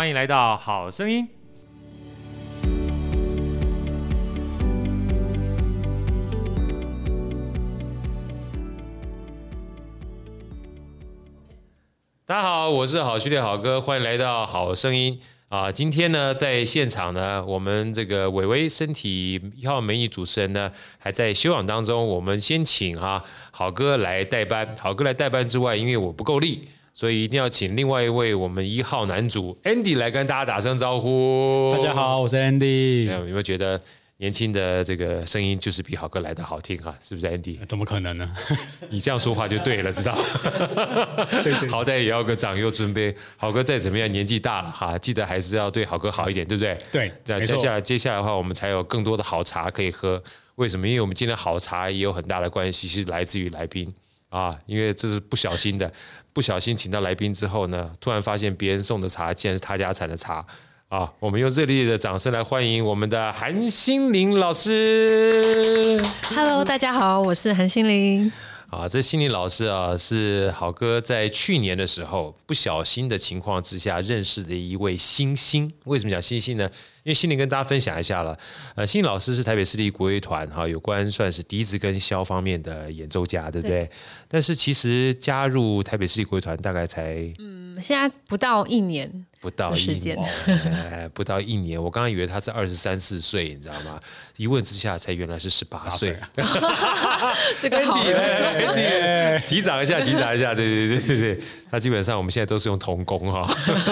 欢迎来到《好声音》。大家好，我是好序列好哥，欢迎来到《好声音》啊！今天呢，在现场呢，我们这个伟伟身体一号美女主持人呢，还在休养当中。我们先请啊好哥来代班，好哥来代班之外，因为我不够力，所以一定要请另外一位我们一号男主 Andy 来跟大家打声招呼。大家好，我是 Andy。有没有觉得？年轻的这个声音就是比好哥来的好听哈，是不是 Andy？怎么可能呢？你这样说话就对了，知道？对对，好歹也要个长幼尊卑。好哥再怎么样，年纪大了哈，记得还是要对好哥好一点，对不对？对。那接下来接下来的话，我们才有更多的好茶可以喝。为什么？因为我们今天好茶也有很大的关系，是来自于来宾啊。因为这是不小心的，不小心请到来宾之后呢，突然发现别人送的茶竟然是他家产的茶。啊，我们用热烈的掌声来欢迎我们的韩心凌老师。Hello，大家好，我是韩心凌。啊，这心理老师啊，是好哥在去年的时候不小心的情况之下认识的一位新星。为什么讲新星呢？因为心凌跟大家分享一下了。呃，心理老师是台北市立国乐团哈，有关算是笛子跟箫方面的演奏家，对不对？对。但是其实加入台北市立国乐团大概才嗯，现在不到一年。不到一年，哎，不到一年，我刚刚以为他是二十三四岁，你知道吗？一问之下才原来是十八岁。这个好，击掌一下，击掌一下，对对对对对。那基本上我们现在都是用童工哈，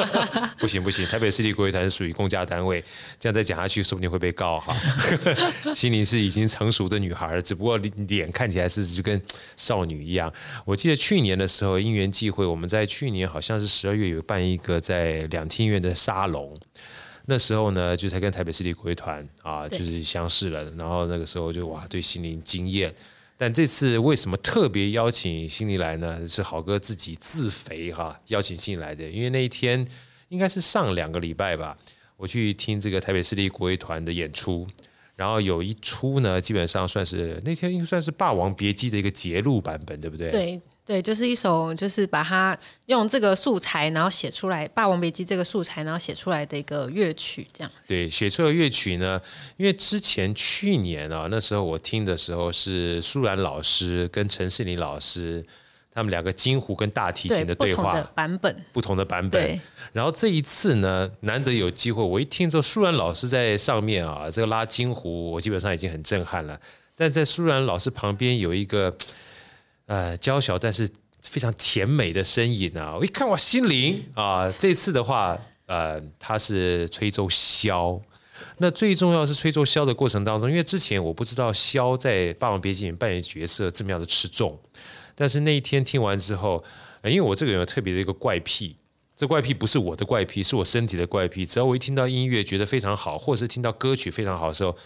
不行不行，台北市立国乐团是属于公家单位，这样再讲下去说不定会被告哈。心灵是已经成熟的女孩了，只不过脸看起来是就跟少女一样。我记得去年的时候因缘际会，我们在去年好像是十二月有办一个在两厅院的沙龙，那时候呢就才跟台北市立国乐团啊就是相识了，然后那个时候就哇对心灵惊艳。但这次为什么特别邀请心灵来呢？是好哥自己自肥哈，邀请心灵来的。因为那一天应该是上两个礼拜吧，我去听这个台北市立国乐团的演出，然后有一出呢，基本上算是那天应该算是《霸王别姬》的一个节录版本，对不对？对。对，就是一首，就是把它用这个素材，然后写出来《霸王别姬》这个素材，然后写出来的一个乐曲，这样。对，写出来的乐曲呢，因为之前去年啊，那时候我听的时候是舒然老师跟陈世林老师他们两个金胡跟大提琴的对话，版本，不同的版本。然后这一次呢，难得有机会，我一听之后，舒然老师在上面啊，这个拉金胡，我基本上已经很震撼了。但在舒然老师旁边有一个。呃，娇小但是非常甜美的身影啊！我一看，我心灵啊！这次的话，呃，他是吹奏箫。那最重要是吹奏箫的过程当中，因为之前我不知道箫在《霸王别姬》里面扮演角色这么样的吃重。但是那一天听完之后，因为我这个人有特别的一个怪癖，这怪癖不是我的怪癖，是我身体的怪癖。只要我一听到音乐觉得非常好，或者是听到歌曲非常好的时候，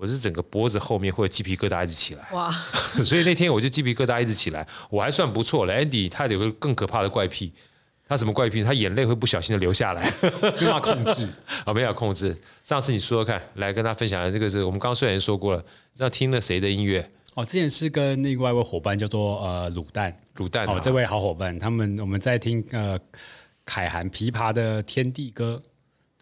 我是整个脖子后面会有鸡皮疙瘩一直起来，哇！所以那天我就鸡皮疙瘩一直起来，我还算不错了。Andy 他有个更可怕的怪癖，他什么怪癖？他眼泪会不小心的流下来，没法控制啊，没法控制。上次你说说看，来跟他分享的这个是我们刚刚虽然说过了，知道听了谁的音乐？哦，之前是跟另外一位伙伴叫做呃卤蛋，卤蛋哦，这位好伙伴，他们我们在听呃凯涵琵琶的《天地歌》，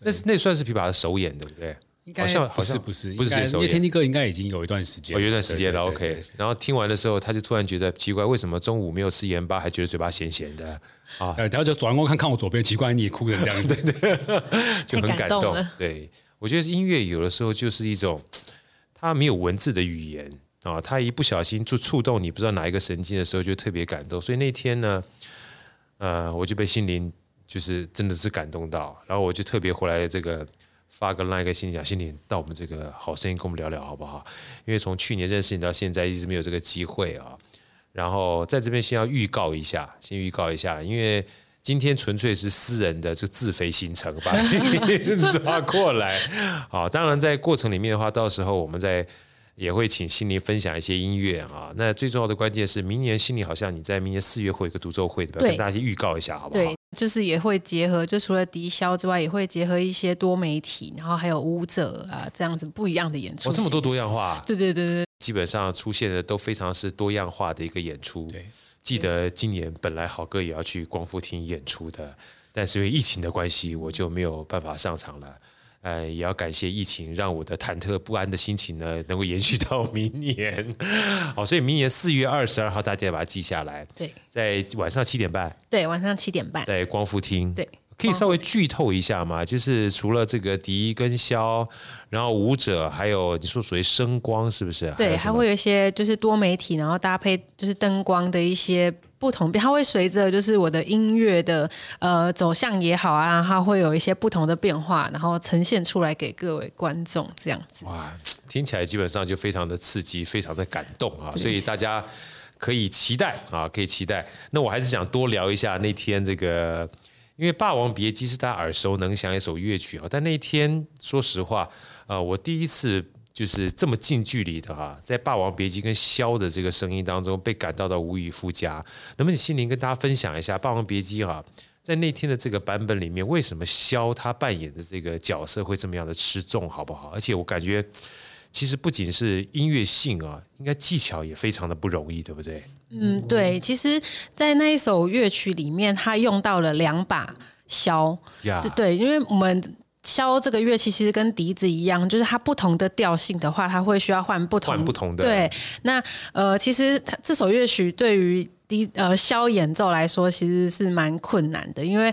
那是那算是琵琶的首演，对不对？好像不是不是不是因为天地哥应该已经有一段时间，有一段时间了。OK，然后听完的时候，他就突然觉得奇怪，为什么中午没有吃盐巴，还觉得嘴巴咸咸的啊？然后就转过看看我左边，奇怪你也哭成这样子，对对，就很感动。对，我觉得音乐有的时候就是一种，它没有文字的语言啊，它一不小心就触动你不知道哪一个神经的时候，就特别感动。所以那天呢，呃，我就被心灵就是真的是感动到，然后我就特别回来这个。发个 line 给心里讲，心里到我们这个好声音跟我们聊聊好不好？因为从去年认识你到现在，一直没有这个机会啊。然后在这边先要预告一下，先预告一下，因为今天纯粹是私人的这自肥行程，把心凌抓过来。好，当然在过程里面的话，到时候我们再也会请心灵分享一些音乐啊。那最重要的关键是，明年心里好像你在明年四月会有一个独奏会，对吧？跟大家先预告一下，好不好？就是也会结合，就除了笛箫之外，也会结合一些多媒体，然后还有舞者啊，这样子不一样的演出。哦，这么多多样化。对对对对，基本上出现的都非常是多样化的一个演出。对，记得今年本来好哥也要去光复厅演出的，但是因为疫情的关系，我就没有办法上场了。呃，也要感谢疫情，让我的忐忑不安的心情呢，能够延续到明年。好，所以明年四月二十二号，大家把它记下来。对，在晚上七点半。对，晚上七点半，在光复厅。对，可以稍微剧透一下吗？就是除了这个笛跟箫，然后舞者，还有你说属于声光，是不是？对，还会有一些就是多媒体，然后搭配就是灯光的一些。不同，它会随着就是我的音乐的呃走向也好啊，它会有一些不同的变化，然后呈现出来给各位观众这样子。哇，听起来基本上就非常的刺激，非常的感动啊！所以大家可以期待啊，可以期待。那我还是想多聊一下那天这个，因为《霸王别姬》是大家耳熟能详一首乐曲啊，但那天说实话，呃，我第一次。就是这么近距离的哈，在《霸王别姬》跟萧的这个声音当中被感到到无以复加。能不能心灵跟大家分享一下《霸王别姬》哈，在那天的这个版本里面，为什么萧他扮演的这个角色会这么样的吃重，好不好？而且我感觉，其实不仅是音乐性啊，应该技巧也非常的不容易，对不对？嗯，对。其实，在那一首乐曲里面，他用到了两把萧.对，因为我们。箫这个乐器其实跟笛子一样，就是它不同的调性的话，它会需要换不同换不同的。对，那呃，其实这首乐曲对于笛呃箫演奏来说，其实是蛮困难的，因为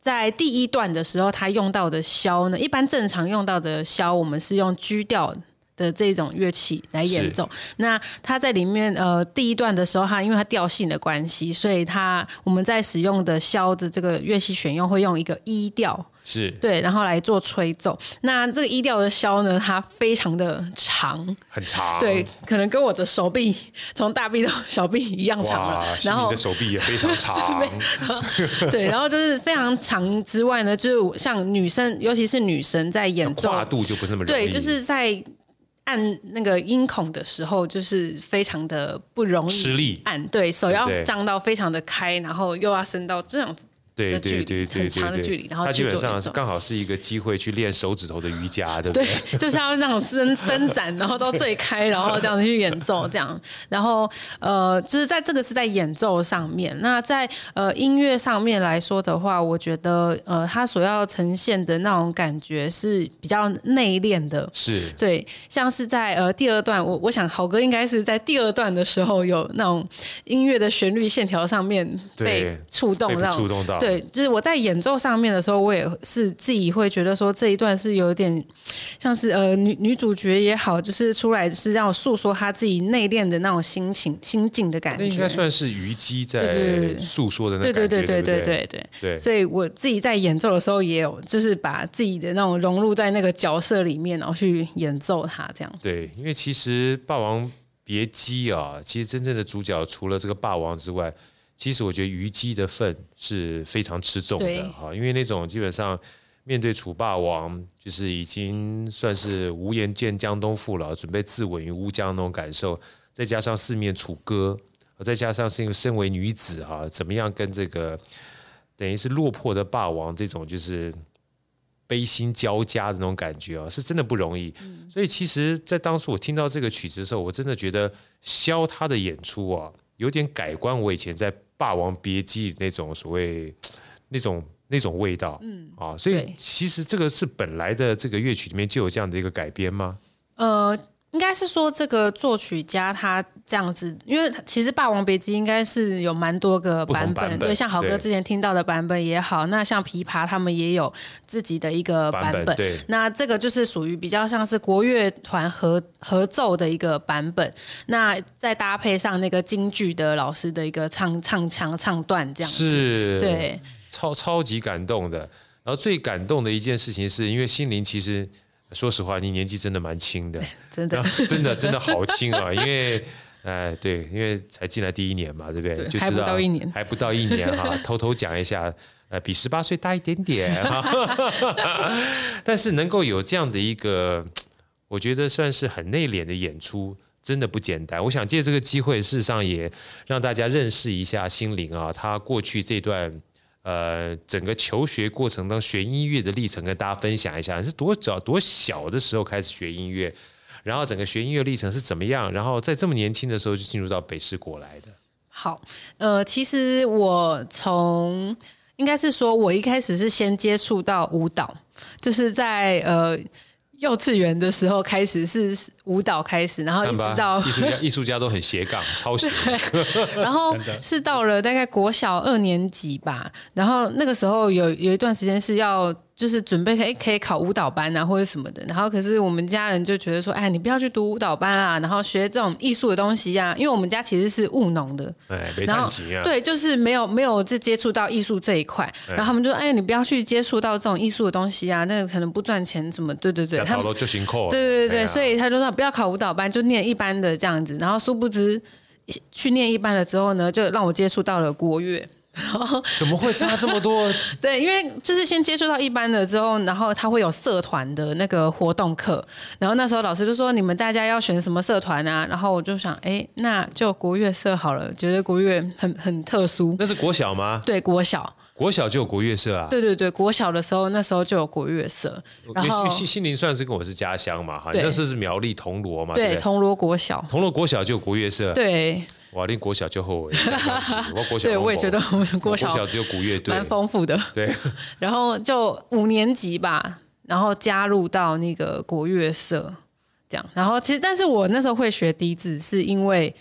在第一段的时候，它用到的箫呢，一般正常用到的箫，我们是用 G 调的这种乐器来演奏，那它在里面呃第一段的时候，它因为它调性的关系，所以它我们在使用的箫的这个乐器选用会用一个一调，是对，然后来做吹奏。那这个一调的箫呢，它非常的长，很长，对，可能跟我的手臂从大臂到小臂一样长了。然后你的手臂也非常长，对，然后就是非常长之外呢，就是像女生，尤其是女生在演奏，跨度就不是那么，对，就是在。按那个音孔的时候，就是非常的不容易吃力，按对手要张到非常的开，然后又要伸到这样子。对对对对，很长的距离，然后它基本上是刚好是一个机会去练手指头的瑜伽，对不对？对，就是要那种伸伸展，然后到最开，然后这样子去演奏，这样。然后呃，就是在这个是在演奏上面。那在呃音乐上面来说的话，我觉得呃，他所要呈现的那种感觉是比较内敛的。是。对，像是在呃第二段，我我想豪哥应该是在第二段的时候有那种音乐的旋律线条上面被触动到，触动到。对，就是我在演奏上面的时候，我也是自己会觉得说这一段是有点像是呃女女主角也好，就是出来是让诉说她自己内敛的那种心情心境的感觉。应该算是虞姬在诉说的那。对对对对对对对，所以我自己在演奏的时候也有，就是把自己的那种融入在那个角色里面，然后去演奏它。这样对，因为其实霸王别姬啊，其实真正的主角除了这个霸王之外。其实我觉得虞姬的份是非常吃重的哈，因为那种基本上面对楚霸王，就是已经算是无颜见江东父老，准备自刎于乌江那种感受，再加上四面楚歌，再加上是一个身为女子哈，怎么样跟这个等于是落魄的霸王这种就是悲心交加的那种感觉啊，是真的不容易。嗯、所以其实，在当初我听到这个曲子的时候，我真的觉得萧他的演出啊，有点改观我以前在。《霸王别姬》那种所谓 那种那种味道，嗯啊，所以其实这个是本来的这个乐曲里面就有这样的一个改编吗？呃。应该是说这个作曲家他这样子，因为其实《霸王别姬》应该是有蛮多个版本，版本对，像好哥之前听到的版本也好，那像琵琶他们也有自己的一个版本，版本对，那这个就是属于比较像是国乐团合合奏的一个版本，那再搭配上那个京剧的老师的一个唱唱腔唱段这样子，是，对，超超级感动的。然后最感动的一件事情是因为心灵其实。说实话，你年纪真的蛮轻的，真的，真的，真的好轻啊！因为，哎、呃，对，因为才进来第一年嘛，对不对？对就知道还不到一年，还不到一年哈。偷偷讲一下，呃，比十八岁大一点点哈。但是能够有这样的一个，我觉得算是很内敛的演出，真的不简单。我想借这个机会，事实上也让大家认识一下心灵啊，他过去这段。呃，整个求学过程当中学音乐的历程，跟大家分享一下，是多早多小的时候开始学音乐，然后整个学音乐历程是怎么样，然后在这么年轻的时候就进入到北师国来的。好，呃，其实我从应该是说我一开始是先接触到舞蹈，就是在呃。幼稚园的时候开始是舞蹈开始，然后一直到艺术家，艺术家都很斜杠，超斜。然后 是到了大概国小二年级吧，然后那个时候有有一段时间是要。就是准备可以可以考舞蹈班啊，或者什么的。然后可是我们家人就觉得说，哎，你不要去读舞蹈班啦，然后学这种艺术的东西呀、啊。因为我们家其实是务农的，哎，然后对，就是没有没有这接触到艺术这一块。然后他们就说，哎，你不要去接触到这种艺术的东西啊，那个可能不赚钱，怎么？对对对，他们就辛苦。对对对对，所以他就说不要考舞蹈班，就念一般的这样子。然后殊不知去念一般了之后呢，就让我接触到了国乐。怎么会差这么多？对，因为就是先接触到一般的之后，然后他会有社团的那个活动课，然后那时候老师就说，你们大家要选什么社团啊？然后我就想，哎，那就国乐社好了，觉得国乐很 很特殊。那是国小吗？对，国小。国小就有国乐社啊？对对对，国小的时候那时候就有国乐社。然后新新林算是跟我是家乡嘛，哈，那时候是苗栗铜锣嘛，对，铜锣国小。铜锣国小就有国乐社。对。哇，练国小就后悔，我国小对，我也觉得我们国小只有古乐队，蛮丰富的。对，然后就五年级吧，然后加入到那个国乐社，这样。然后其实，但是我那时候会学笛子，是因为，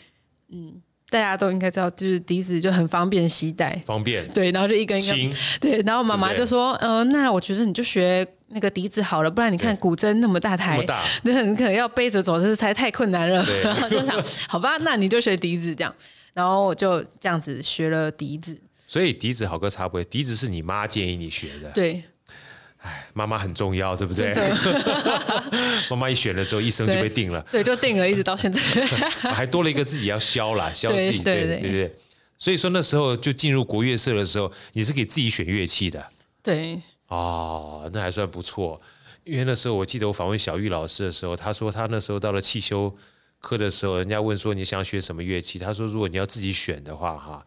嗯，大家都应该知道，就是笛子就很方便携带，方便。对，然后就一根一根，对。然后妈妈就说，嗯、呃，那我觉得你就学。那个笛子好了，不然你看古筝那么大台，那很可能要背着走，这才太困难了。然后 就想，好吧，那你就学笛子这样，然后我就这样子学了笛子。所以笛子好哥插播，笛子是你妈建议你学的。对，哎，妈妈很重要，对不对？妈妈一选的时候，一生就被定了。对，就定了，一直到现在。还多了一个自己要削啦，削自己，对对对，对对。所以说那时候就进入国乐社的时候，你是可以自己选乐器的。对。哦，那还算不错，因为那时候我记得我访问小玉老师的时候，他说他那时候到了汽修科的时候，人家问说你想学什么乐器，他说如果你要自己选的话，哈，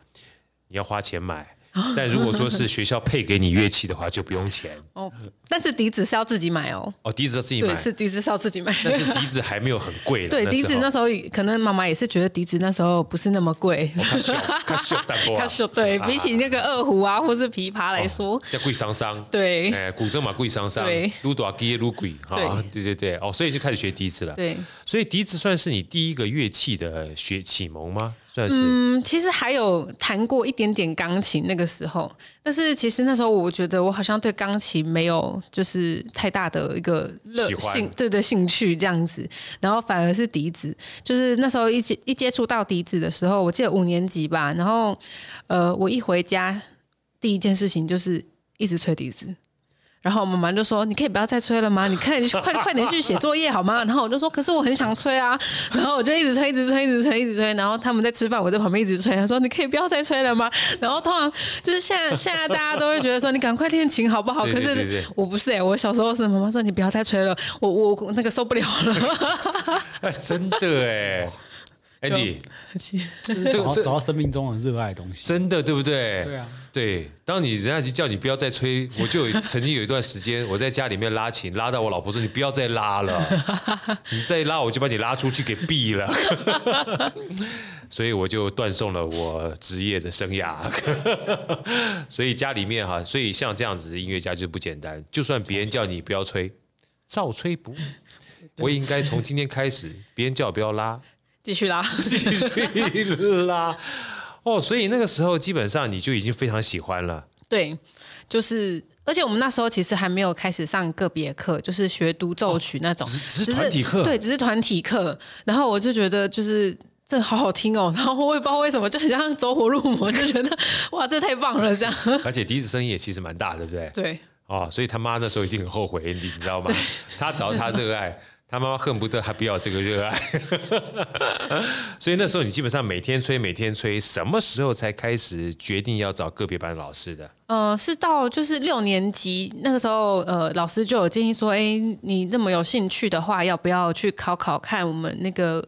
你要花钱买。但如果说是学校配给你乐器的话，就不用钱哦。但是笛子是要自己买哦。哦，笛子要自己买，是笛子是要自己买。但是笛子还没有很贵。对，笛子那时候可能妈妈也是觉得笛子那时候不是那么贵。对，比起那个二胡啊，或是琵琶来说，叫贵桑桑。对，哎，古筝嘛贵桑桑，对，撸大机撸贵哈。对对对，哦，所以就开始学笛子了。对，所以笛子算是你第一个乐器的学启蒙吗？嗯，其实还有弹过一点点钢琴那个时候，但是其实那时候我觉得我好像对钢琴没有就是太大的一个乐兴，对的兴趣这样子，然后反而是笛子，就是那时候一接一接触到笛子的时候，我记得五年级吧，然后呃，我一回家第一件事情就是一直吹笛子。然后妈妈就说：“你可以不要再催了吗？你看，你 快快点去写作业好吗？”然后我就说：“可是我很想催啊。”然后我就一直催，一直催，一直催，一直催。然后他们在吃饭，我在旁边一直催。他说：“你可以不要再催了吗？”然后通常就是现在，现在大家都会觉得说：“你赶快练琴好不好？”可是我不是哎、欸，我小时候是妈妈说：“你不要再催了，我我那个受不了了。哎”真的哎。Andy，这个找到生命中很热爱的东西，真的对不对？对啊，对。当你人家就叫你不要再吹，我就有曾经有一段时间，我在家里面拉琴，拉到我老婆说：“你不要再拉了，你再拉我就把你拉出去给毙了。”所以我就断送了我职业的生涯。所以家里面哈，所以像这样子的音乐家就不简单。就算别人叫你不要吹，照吹不误。我也应该从今天开始，别人叫我不要拉。继续拉，继续拉，哦，所以那个时候基本上你就已经非常喜欢了。对，就是，而且我们那时候其实还没有开始上个别课，就是学独奏曲那种，哦、只是团体课，对，只是团体课。然后我就觉得就是这好好听哦，然后我也不知道为什么，就很像走火入魔，就觉得 哇，这太棒了，这样。而且笛子声音也其实蛮大，对不对？对。哦，所以他妈那时候一定很后悔，你知道吗？他找他热爱。他妈妈恨不得还不要这个热爱，所以那时候你基本上每天催，每天催，什么时候才开始决定要找个别班老师的？呃，是到就是六年级那个时候，呃，老师就有建议说，哎，你那么有兴趣的话，要不要去考考看我们那个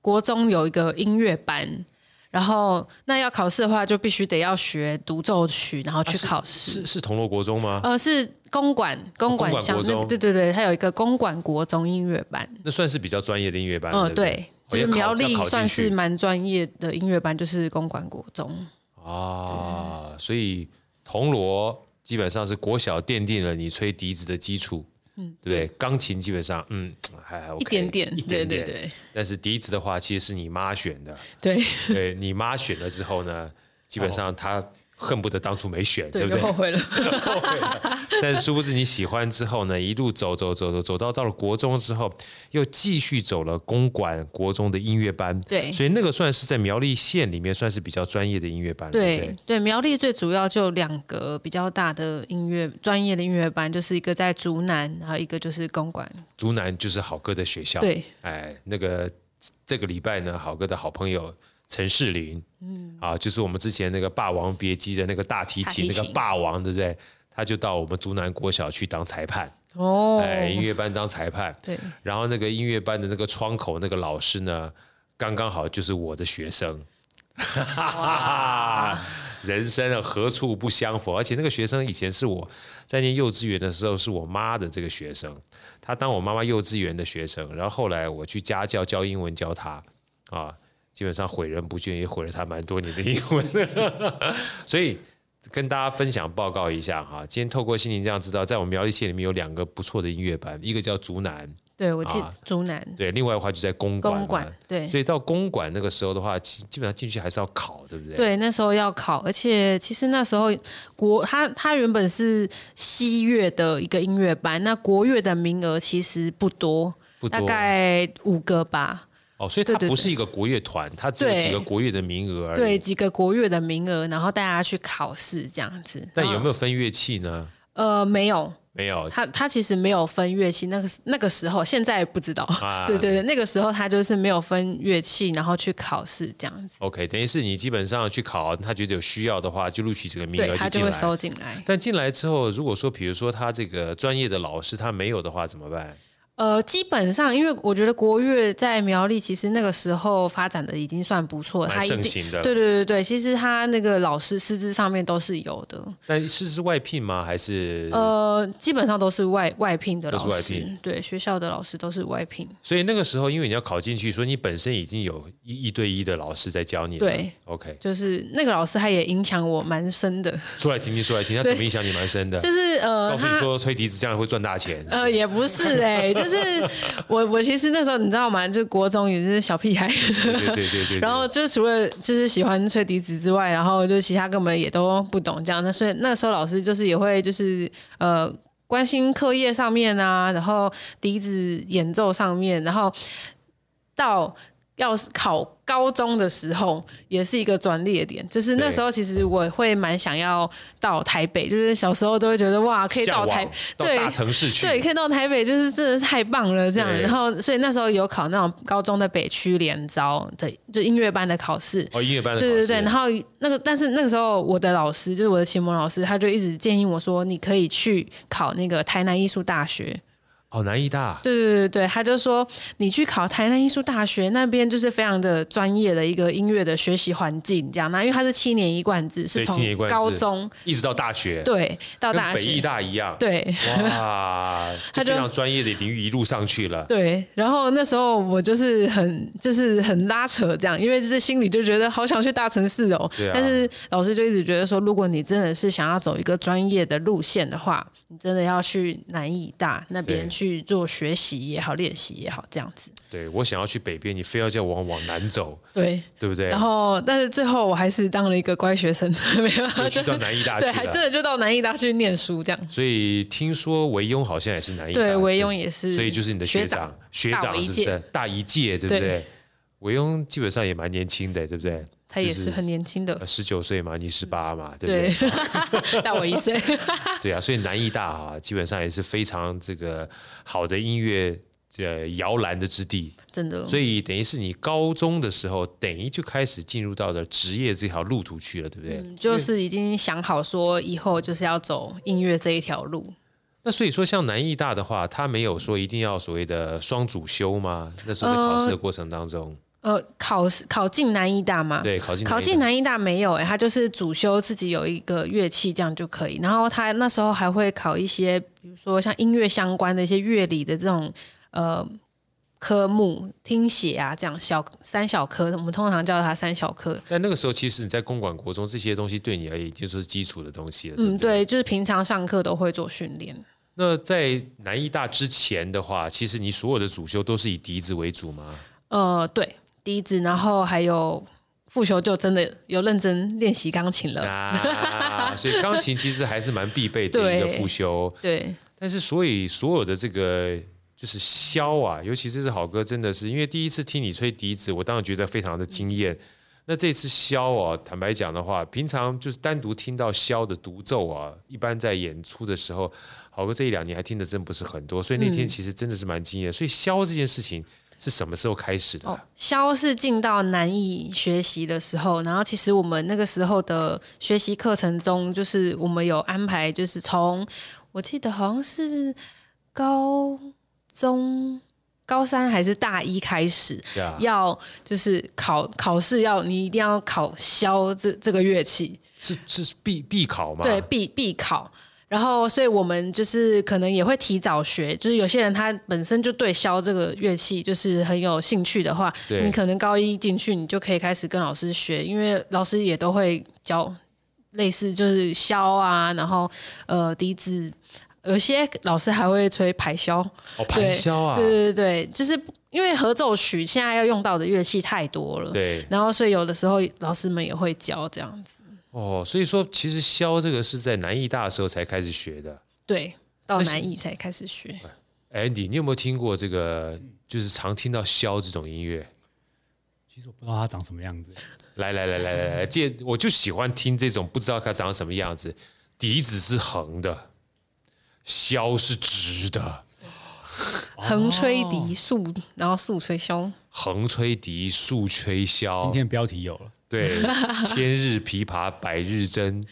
国中有一个音乐班？然后那要考试的话，就必须得要学独奏曲，然后去考试。是，是铜锣国中吗？呃，是公馆公馆乡，对对对，它有一个公馆国中音乐班。那算是比较专业的音乐班。嗯、呃，对，就是苗栗算是蛮专业的音乐班，就是公馆国中。啊，所以。铜锣基本上是国小奠定了你吹笛子的基础，嗯，对不对？钢琴基本上，嗯，还 OK, 一点点，一点点，对对对。但是笛子的话，其实是你妈选的，对，对你妈选了之后呢，基本上她。恨不得当初没选，对，对不对？后悔了。后悔了。但是殊不知你喜欢之后呢，一路走走走走走到到了国中之后，又继续走了公馆国中的音乐班。对，所以那个算是在苗栗县里面算是比较专业的音乐班。对对，对，苗栗最主要就两个比较大的音乐专业的音乐班，就是一个在竹南，还有一个就是公馆。竹南就是好哥的学校。对，哎，那个这个礼拜呢，好哥的好朋友。陈世林，嗯，啊，就是我们之前那个《霸王别姬》的那个大提琴，那个霸王，对不对？他就到我们竹南国小去当裁判，哦，哎，音乐班当裁判，对。然后那个音乐班的那个窗口那个老师呢，刚刚好就是我的学生，哈哈哈，人生何处不相逢？而且那个学生以前是我在念幼稚园的时候是我妈的这个学生，他当我妈妈幼稚园的学生，然后后来我去家教教英文教他，啊。基本上毁人不倦，也毁了他蛮多年的英文，所以跟大家分享报告一下哈。今天透过心灵这样知道，在我们苗栗县里面有两个不错的音乐班，一个叫竹南，对我记得竹南，对，另外的话就在公馆，公馆对，所以到公馆那个时候的话，基基本上进去还是要考，对不对？对，那时候要考，而且其实那时候国他他原本是西乐的一个音乐班，那国乐的名额其实不多，不多，大概五个吧。哦，所以它不是一个国乐团，它只有几个国乐的名额而已。对，几个国乐的名额，然后大家去考试这样子。但有没有分乐器呢？呃，没有，没有。他他其实没有分乐器，那个那个时候，现在不知道。啊、对对对，那个时候他就是没有分乐器，然后去考试这样子。OK，等于是你基本上去考，他觉得有需要的话，就录取这个名额就进来，他就会收进来。但进来之后，如果说比如说他这个专业的老师他没有的话，怎么办？呃，基本上，因为我觉得国乐在苗栗其实那个时候发展的已经算不错，蛮盛行的。对对对对，其实他那个老师师资上面都是有的。但是是外聘吗？还是？呃，基本上都是外外聘的老师。都是外聘。对，学校的老师都是外聘。所以那个时候，因为你要考进去，所以你本身已经有一一对一的老师在教你。对，OK。就是那个老师，他也影响我蛮深的。说来听听，说来听，他怎么影响你蛮深的？就是呃，告诉你说，吹笛子将来会赚大钱。呃，也不是 哎、欸，就是。我我其实那时候你知道吗？就国中也是小屁孩，对对对。然后就除了就是喜欢吹笛子之外，然后就其他根本也都不懂这样。那所以那时候老师就是也会就是呃关心课业上面啊，然后笛子演奏上面，然后到要考。高中的时候也是一个转捩点，就是那时候其实我会蛮想要到台北，就是小时候都会觉得哇，可以到台对大城市去，对，可以到台北，就是真的是太棒了这样。然后所以那时候有考那种高中的北区联招的就音乐班的考试哦，音乐班的考试对对对。然后那个但是那个时候我的老师就是我的启蒙老师，他就一直建议我说，你可以去考那个台南艺术大学。哦，南艺大，对对对对，他就说你去考台南艺术大学那边，就是非常的专业的一个音乐的学习环境，这样。那因为他是七年一贯制，是从高中一直到大学，对，到大学，跟北艺大一样，对，哇，就非常专业的领域一路上去了。对，然后那时候我就是很就是很拉扯这样，因为就是心里就觉得好想去大城市哦，但是老师就一直觉得说，如果你真的是想要走一个专业的路线的话。你真的要去南艺大那边去做学习也好，练习也好，这样子。对，我想要去北边，你非要叫我往往南走，对，对不对？然后，但是最后我还是当了一个乖学生，没有，就去到南艺大去，对，还真的就到南艺大去念书这样。所以听说维庸好像也是南艺大，对，维庸也是，所以就是你的学长，学长是不是大一届，对不对？维庸基本上也蛮年轻的，对不对？他也是很年轻的，十九岁嘛，你十八嘛，对不对？大我一岁。对啊，所以南艺大啊，基本上也是非常这个好的音乐呃摇篮的之地，真的。所以等于是你高中的时候，等于就开始进入到了职业这条路途去了，对不对？嗯，就是已经想好说以后就是要走音乐这一条路。那所以说，像南艺大的话，他没有说一定要所谓的双主修吗？那时候在考试的过程当中。呃呃，考考进南医大嘛？对，考进考进南医大没有哎，他就是主修自己有一个乐器这样就可以。然后他那时候还会考一些，比如说像音乐相关的一些乐理的这种呃科目听写啊，这样小三小科，我们通常叫它三小科。但那个时候，其实你在公馆国中这些东西对你而言就是基础的东西了。嗯，对，就是平常上课都会做训练。那在南医大之前的话，其实你所有的主修都是以笛子为主吗？呃，对，笛子，然后还有复修就真的有认真练习钢琴了。啊，所以钢琴其实还是蛮必备的一个复修。对。对但是，所以所有的这个。就是箫啊，尤其这是好歌，真的是因为第一次听你吹笛子，我当然觉得非常的惊艳。那这次箫啊，坦白讲的话，平常就是单独听到箫的独奏啊，一般在演出的时候，好哥这一两年还听的真不是很多，所以那天其实真的是蛮惊艳。嗯、所以箫这件事情是什么时候开始的？哦，箫是进到难以学习的时候，然后其实我们那个时候的学习课程中，就是我们有安排，就是从我记得好像是高。中高三还是大一开始，Yeah. 要就是考考试，要你一定要考箫这这个乐器，是是必必考吗？对，必必考。然后，所以我们就是可能也会提早学，就是有些人他本身就对箫这个乐器就是很有兴趣的话，你可能高一进去，你就可以开始跟老师学，因为老师也都会教类似就是箫啊，然后呃笛子。有些老师还会吹排箫，哦，排箫啊，对对对对，就是因为合奏曲现在要用到的乐器太多了，对，然后所以有的时候老师们也会教这样子。哦，所以说其实箫这个是在南艺大的时候才开始学的，对，到南艺才开始学。Andy，你有没有听过这个？就是常听到箫这种音乐？其实我不知道它长什么样子。来来来来来来，这我就喜欢听这种不知道它长什么样子。笛子是横的。箫是直的，横吹笛，竖然后竖吹箫。横吹笛，竖吹箫。今天标题有了，对，千日琵琶百日筝，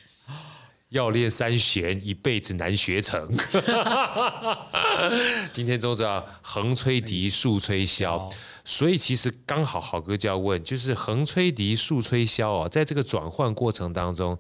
要练三弦一辈子难学成。今天都知道横吹笛，竖吹箫，所以其实刚好好哥就要问，就是横吹笛，竖吹箫哦，在这个转换过程当中。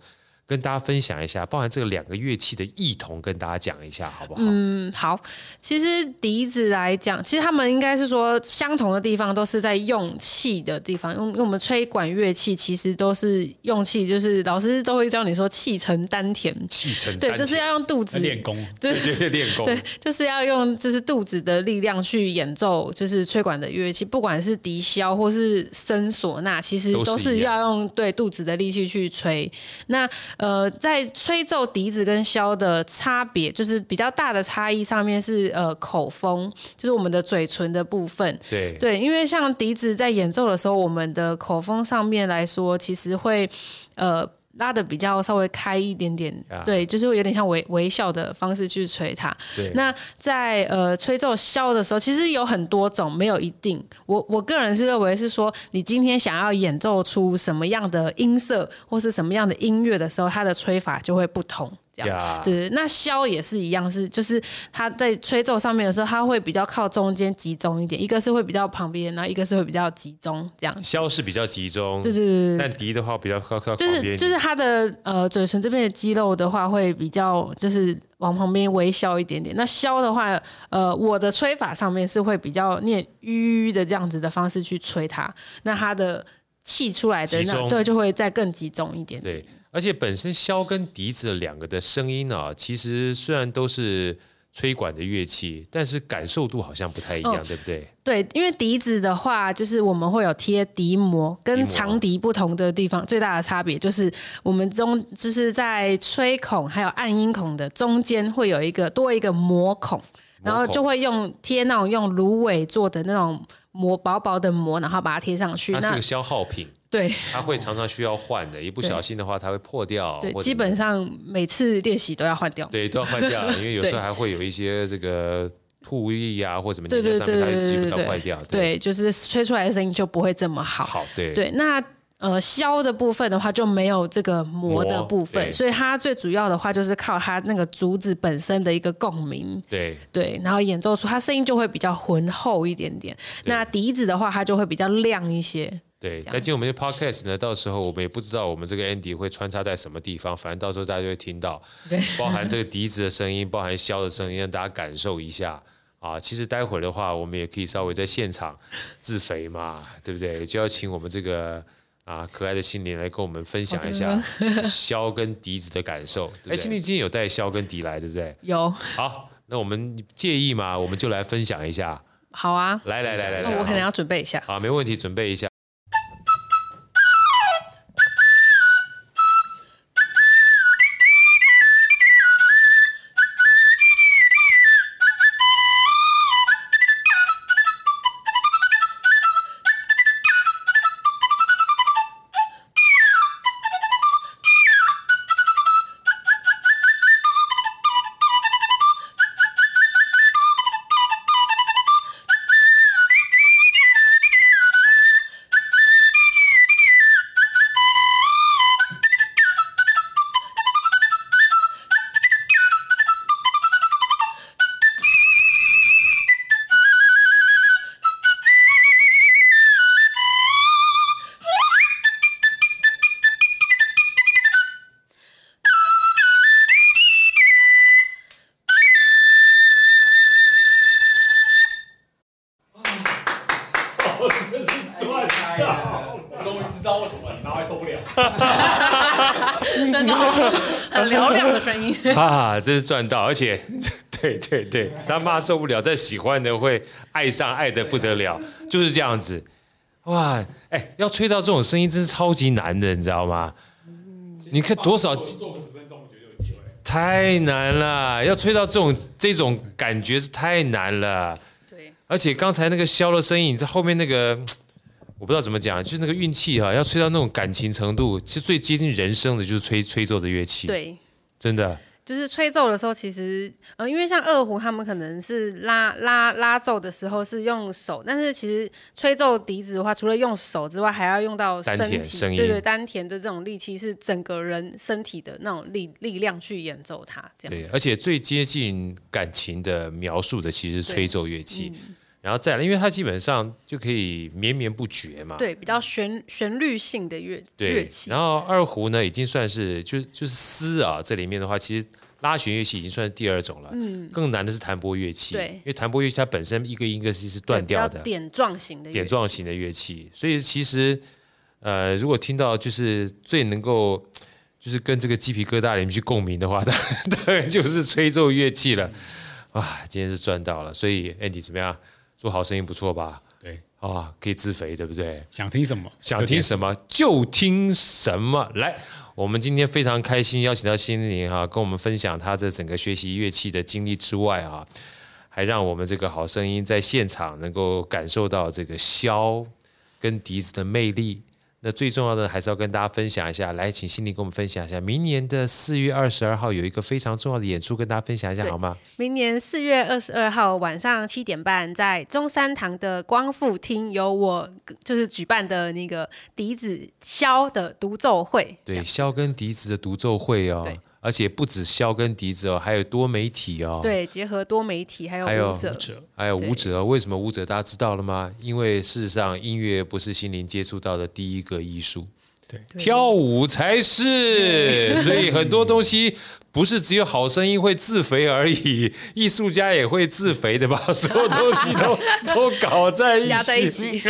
跟大家分享一下，包含这个两个乐器的异同，跟大家讲一下，好不好？嗯，好。其实笛子来讲，其实他们应该是说相同的地方，都是在用气的地方。因为我们吹管乐器，其实都是用气，就是老师都会教你说气沉丹田，气沉丹田，对，就是要用肚子练功，对对对，练功，对，就是要用就是肚子的力量去演奏，就是吹管的乐器，不管是笛箫或是笙唢呐，其实都是要用对肚子的力气去吹。那呃，在吹奏笛子跟箫的差别，就是比较大的差异上面是呃口风，就是我们的嘴唇的部分。对对，因为像笛子在演奏的时候，我们的口风上面来说，其实会呃。拉的比较稍微开一点点，啊、对，就是会有点像微微笑的方式去吹它。对，那在呃吹奏箫的时候，其实有很多种，没有一定。我我个人是认为是说，你今天想要演奏出什么样的音色或是什么样的音乐的时候，它的吹法就会不同。Yeah. 对，那箫也是一样，是就是它在吹奏上面的时候，它会比较靠中间集中一点，一个是会比较旁边，然后一个是会比较集中这样。箫是比较集中，对对对，但笛的话比较靠靠。就是就是它的呃嘴唇这边的肌肉的话，会比较就是往旁边微笑一点点。那箫的话，呃，我的吹法上面是会比较念吁的这样子的方式去吹它，那它的气出来的那对就会再更集中一点点。对。而且本身箫跟笛子两个的声音啊，其实虽然都是吹管的乐器，但是感受度好像不太一样，哦、对不对？对，因为笛子的话，就是我们会有贴笛膜，跟长笛不同的地方，最大的差别就是我们中就是在吹孔还有按音孔的中间会有一个多一个膜孔，然后就会用贴那种用芦苇做的那种膜，薄薄的膜，然后把它贴上去。它是个消耗品。对，它会常常需要换的，一不小心的话，它会破掉。对，基本上每次练习都要换掉。对，都要换掉，因为有时候还会有一些这个吐液啊，或者什么粘在上面，它是不要坏掉。对，就是吹出来的声音就不会这么好。好，对。对，那呃，箫的部分的话就没有这个磨的部分，所以它最主要的话就是靠它那个竹子本身的一个共鸣。对对，然后演奏出它声音就会比较浑厚一点点。那笛子的话，它就会比较亮一些。对，那今天我们的 podcast 呢，到时候我们也不知道我们这个 Andy 会穿插在什么地方，反正到时候大家就会听到，对，包含这个笛子的声音，包含箫的声音，让大家感受一下。啊，其实待会儿的话，我们也可以稍微在现场自肥嘛，对不对？就要请我们这个啊可爱的心灵来跟我们分享一下箫跟笛子的感受。哎，心灵今天有带箫跟笛来，对不对？有。好，那我们介意吗？我们就来分享一下。好啊，来来来来来，我可能要准备一下。好，没问题，准备一下。很嘹亮的声音 啊！真是赚到，而且对对对，他妈受不了，但喜欢的会爱上，爱的不得了，就是这样子。哇，哎，要吹到这种声音真是超级难的，你知道吗？你看多少？太难了，要吹到这种这种感觉是太难了。对，而且刚才那个箫的声音，你在后面那个。我不知道怎么讲，就是那个运气哈，要吹到那种感情程度，其实最接近人生的，就是吹吹奏的乐器。对，真的。就是吹奏的时候，其实呃，因为像二胡，他们可能是拉拉拉奏的时候是用手，但是其实吹奏笛子的话，除了用手之外，还要用到身体，丹田声音。对对，丹田的这种力气是整个人身体的那种力力量去演奏它，这样。对，而且最接近感情的描述的，其实是吹奏乐器。然后再来，因为它基本上就可以绵绵不绝嘛。对，比较旋旋律性的乐乐器。然后二胡呢，已经算是就就是丝啊，这里面的话，其实拉弦乐器已经算是第二种了。嗯。更难的是弹拨乐器。对。因为弹拨乐器它本身一个音一个是是断掉的。点状型的。点状型的乐器，所以其实呃，如果听到就是最能够就是跟这个鸡皮疙瘩里面去共鸣的话，当然就是吹奏乐器了。啊，今天是赚到了，所以 Andy 怎么样？做好声音不错吧？对，啊，可以自肥，对不对？想听什么？想听什么就听什么。来，我们今天非常开心，邀请到心灵哈，跟我们分享他这整个学习乐器的经历之外啊，还让我们这个好声音在现场能够感受到这个箫跟笛子的魅力。那最重要的还是要跟大家分享一下，来，请心灵跟我们分享一下，明年的四月二十二号有一个非常重要的演出，跟大家分享一下好吗？明年四月二十二号晚上七点半，在中山堂的光复厅有我就是举办的那个笛子箫的独奏会。对，箫跟笛子的独奏会哦。对。而且不止箫跟笛子哦，还有多媒体哦。对，结合多媒体，还有舞者，还有舞者。为什么舞者？大家知道了吗？因为事实上，音乐不是心灵接触到的第一个艺术。对，跳舞才是，所以很多东西不是只有好声音会自肥而已，艺术家也会自肥的吧？所有东西都 都搞在一起，加在一起，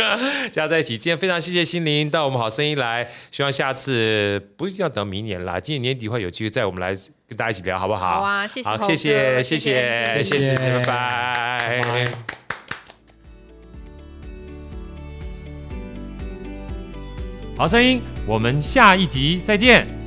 加在一起。今天非常谢谢心灵到我们好声音来，希望下次不一定要等明年啦，今年年底会有机会再我们来跟大家一起聊，好不好？好啊，谢谢，好，谢谢，谢谢，谢谢，拜拜。好声音，我们下一集再见。